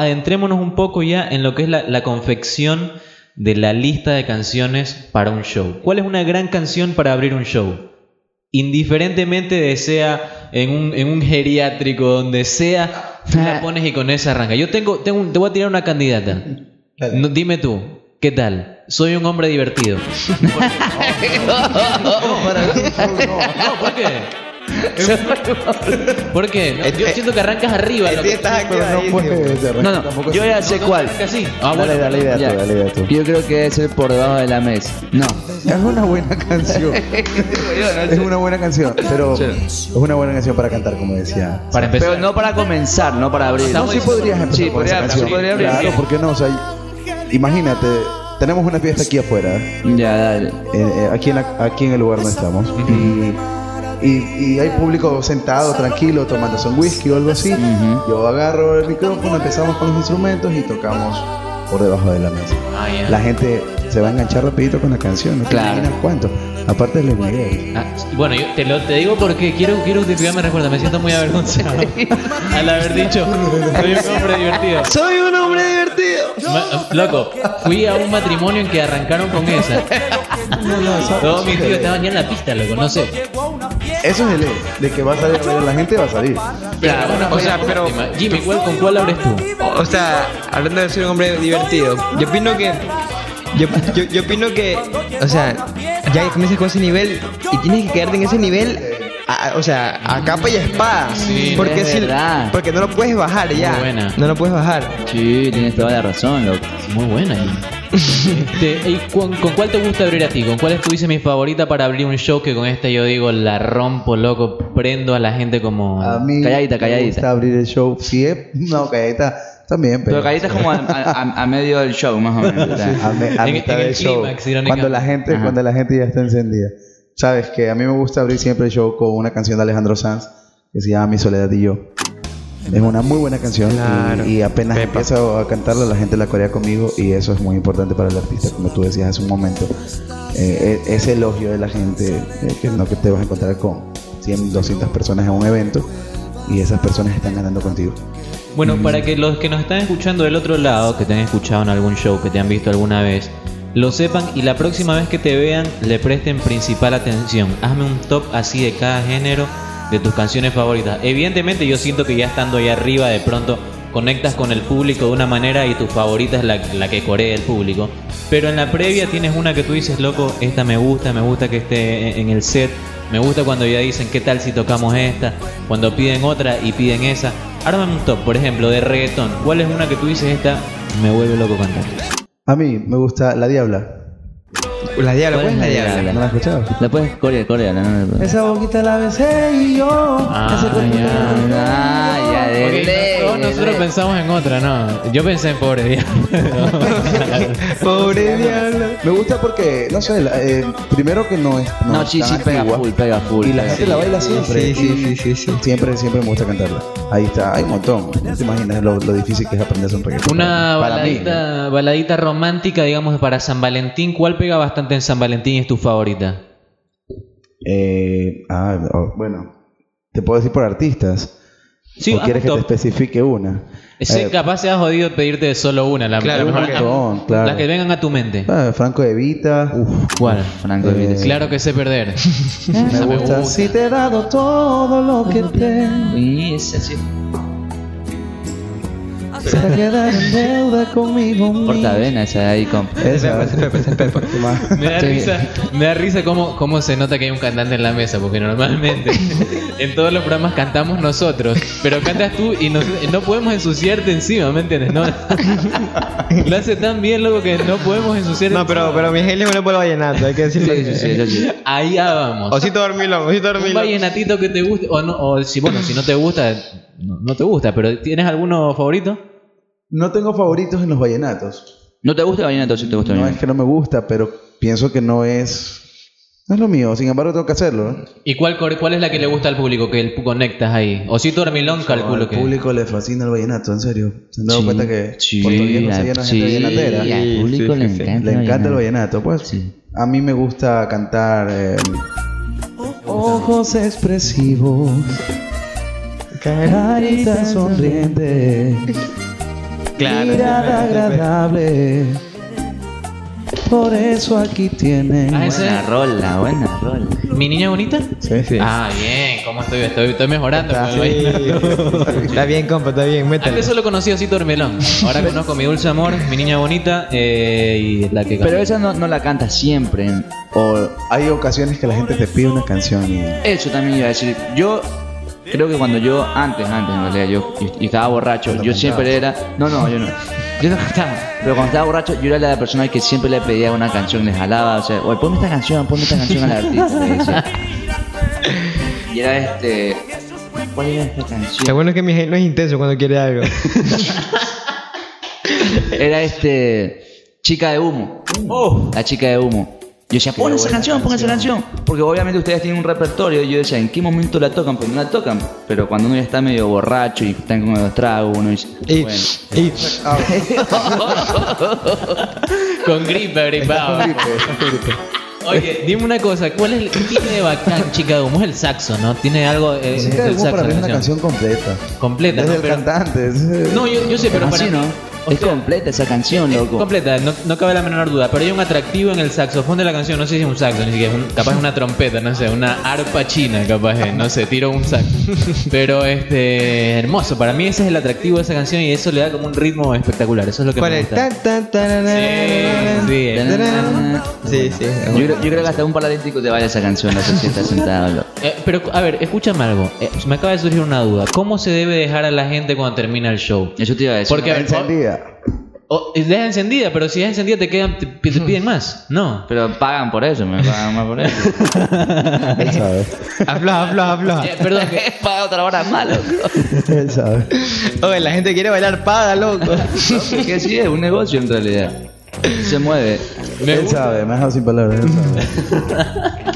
adentrémonos un poco ya en lo que es la, la confección de la lista de canciones para un show. ¿Cuál es una gran canción para abrir un show? Indiferentemente de sea en un, en un geriátrico, donde sea, tú la pones y con esa arranca. Yo tengo, tengo un- te voy a tirar una candidata. No, dime tú, ¿qué tal? Soy un hombre divertido. No, ¿por qué? ¿Por qué? No, yo siento que arrancas arriba. loco. Pero no puede ser. No, no, tampoco yo ya sé cuál. Arranca así. Ah, Dale, bueno. dale idea tú, dale idea tú. Yo creo que debe ser por debajo de la mesa. No. Es una buena canción. es una buena canción, pero es una buena canción para cantar, como decía. Para empezar. Pero no para comenzar, no para abrir. No, sí podrías empezar Sí, con podría, esa canción. sí, podría abrir. Claro, ¿por qué no? O sea, imagínate, tenemos una fiesta aquí afuera, ¿eh? Ya, dale. Eh, eh, aquí, en la- aquí en el lugar donde estamos. y, y- y hay público sentado, tranquilo, tomándose un whisky o algo así. Yo agarro el micrófono, empezamos con los instrumentos y tocamos por debajo de la mesa. Ah. La gente se va a enganchar rapidito con la canción, no te Claro. imaginas cuánto. Aparte de Luis Miguel. Ah, bueno, yo te lo te digo porque quiero, quiero que me recuerda, me siento muy avergonzado al haber dicho soy un hombre divertido. Soy un hombre divertido. Ma- Loco, fui a un matrimonio en que arrancaron con esa. Todos mis tíos estaban ya en la pista, loco, no sé. Eso es el E, de que va a salir a la gente va a salir. Claro, o sea, pero- Jimmy, ¿cuál, ¿con cuál abres tú? O sea, hablando de ser un hombre divertido, yo opino que. Yo, yo, yo opino que. O sea, ya comienzas con ese nivel y tienes que quedarte en ese nivel. a- o sea, a capa y espada. Sí, porque, es si- porque no lo puedes bajar ya. Muy buena. No lo puedes bajar. Sí, tienes toda la razón, loco. Muy buena. Jimmy. Este, ¿y con, con cuál te gusta abrir a ti? ¿Con cuál es tu dice mi favorita para abrir un show que con esta yo digo la rompo, loco, prendo a la gente como... A mí Calladita, me calladita. gusta abrir el show. Es, no, calladita también, pero, Pero es como a, a- a medio del show, más o menos. ¿verdad? a, me- a En- mitad en el del show. clímax, irónicamente. Cuando la gente, Ajá. cuando la gente ya está encendida. Sabes que a mí me gusta abrir siempre el show con una canción de Alejandro Sanz que se llama Mi soledad y yo. Es una muy buena canción y- Claro. y, apenas Pepa. empiezo a cantarla la gente la corea conmigo y eso es muy importante para el artista, como tú decías hace un momento. Eh, e- ese elogio de la gente, eh, que no que te vas a encontrar con 100, 200 personas en un evento y esas personas están ganando contigo. Bueno, para que los que nos están escuchando del otro lado, que te han escuchado en algún show, que te han visto alguna vez, lo sepan y la próxima vez que te vean le presten principal atención. Hazme un top así de cada género de tus canciones favoritas. Evidentemente yo siento que ya estando ahí arriba de pronto conectas con el público de una manera y tu favorita es la, la que corea el público. Pero en la previa tienes una que tú dices, loco, esta me gusta, me gusta que esté en- el set. Me gusta cuando ya dicen, ¿qué tal si tocamos esta? Cuando piden otra y piden esa. Ármame un top, por ejemplo, de reggaetón. ¿Cuál es una que tú dices, esta me vuelve loco cantar? A mí me gusta La Diabla. La diabla, ¿Cuál ¿cuál es la la diabla? ¿No la has escuchado? La puedes corear, corear, no, no, no. Esa boquita la besé y yo. Ah, ya. ya, de ley, de nosotros ley. pensamos en otra, ¿no? Yo pensé en pobre diablo. Pobre diablo. Me gusta porque, no sé, la- eh, primero que no es. No, es sí, tan sí, pega antigua. full, pega full. Y la gente la baila siempre. Sí, sí, sí, sí, sí. Siempre, siempre me gusta cantarla. Ahí está, hay un montón. No te imaginas lo, lo difícil que es aprender un reggaetón. Una Para mí, baladita, baladita romántica, digamos, para San Valentín. ¿Cuál pega bastante en San Valentín es tu favorita? Eh, ah, oh, bueno, te puedo decir por artistas. Sí, ¿O haz quieres que te especifique una? Sé, Eh, capaz se ha jodido pedirte solo una. La, Claro, la mejor- porque- montón, claro. Las que vengan a tu mente. ah, Franco Evita. ¿Cuál? Franco Eh, Evita. Claro que sé perder. me gusta. Si te he dado todo lo que tengo. esa sí. Para quedar en deuda conmigo. Portavena, esa ahí, compa. Esa. Ese Pepe, ese Pepe. Me da risa, me da risa cómo, cómo se nota que hay un cantante en la mesa, porque normalmente en todos los programas cantamos nosotros, pero cantas tú y nos- no podemos ensuciarte encima, ¿me entiendes? No, lo hace tan bien, loco, que no podemos ensuciar No, pero, pero Miguel es bueno por el vallenato, hay que decirlo. sí, sí, sí. Allá vamos. Osito dormilón, osito un dormilón. vallenatito que te guste, o, no, o si, bueno, si no te gusta, no, no te gusta, pero ¿tienes alguno favorito? No tengo favoritos en los vallenatos. ¿No te gusta el vallenato? Sí te gusta el No es vallenato. que no me gusta, pero pienso que no es. No es lo mío. Sin embargo, tengo que hacerlo. ¿no? ¿Y cuál, cuál es la que le gusta al público, que el, conectas ahí? Osito Dormilón, calculo Al que... público le fascina el vallenato, en serio. Se han dado Sí, cuenta que sí, Puerto Viejo se llena de sí, gente vallenatera. y al público sí, le sí, sí. encanta. Le encanta el vallenato. Pues Sí. a mí me gusta cantar. eh, Ojos expresivos, carita sonriente, Claro, mirada agradable. Por eso aquí tienen. Ah, Buena rola, buena rola. ¿Mi niña bonita? Sí, sí. Ah, bien, ¿cómo estoy? Estoy, estoy mejorando. Está, sí. Está bien, compa, está bien, métale. Antes solo conocía Osito Hermelón. Ahora conozco mi dulce amor, mi niña bonita eh, y la que Pero esa no, no la canta siempre. O hay ocasiones que la gente te pide una canción y. Eso también iba a decir. Yo creo que cuando yo, antes, antes en realidad, yo, yo- yo estaba borracho, Lo yo siempre era. No, no, yo no. Yo no cantaba. Pero cuando estaba borracho, yo era la persona que siempre le pedía una canción, les jalaba, o sea, oye, ponme esta canción, ponme esta canción al artista. le decía. Y era este. ¿Cuál era esta Lo canción? bueno es que mi no es intenso cuando quiere algo. Era este. Chica de humo. Oh, La chica de humo. Yo decía, pon esa canción, pon esa canción. Porque obviamente ustedes tienen un repertorio. Y yo decía, ¿en qué momento la tocan? Pues no la tocan. Pero cuando uno ya está medio borracho y están con los tragos, uno dice, Y, bueno. y- con gripe, gripado. Oye, dime una cosa, ¿cuál es el qué tiene de bacán Chica de Humo? Es el saxo, ¿no? Tiene algo eh, es Chica de el Humo saxo para mí es la una canción completa. completa, Desde ¿no? el Pero- cantante. No, yo, yo sé, pero para Así, ¿no? O Es sea, completa esa canción, loco. Completa, no, no cabe la menor duda, pero hay un atractivo en el saxofón de la canción, no sé si es un saxo, ni siquiera es un- capaz es una trompeta, no sé, una arpa china, capaz es, no sé, tiro un saxo. Pero este hermoso, para mí ese es el atractivo de esa canción y eso le da como un ritmo espectacular, eso es lo que ¿Cuál me es? gusta. Tan, tan, tararara. Sí, sí. Sí, sí. Yo creo, yo creo que hasta un paralítico te vaya esa canción, no sé si está sentado, loco. Eh, pero a ver, escúchame algo, eh, me acaba de surgir una duda, ¿cómo se debe dejar a la gente cuando termina el show? Eso te iba a decir. Porque ver, Encendida. o- es deja encendida, pero si es encendida te quedan, te, te piden más, no. Pero pagan por eso, me pagan más por eso. Él sabe. Afloja, afloja, afloja. Eh, perdón, que- Paga otra hora más, loco. Él sabe. Oye, la gente quiere bailar paga, loco. Que sí, es un negocio en realidad. Se mueve. me Él gusta. sabe, me ha dejado sin palabras. Él sabe.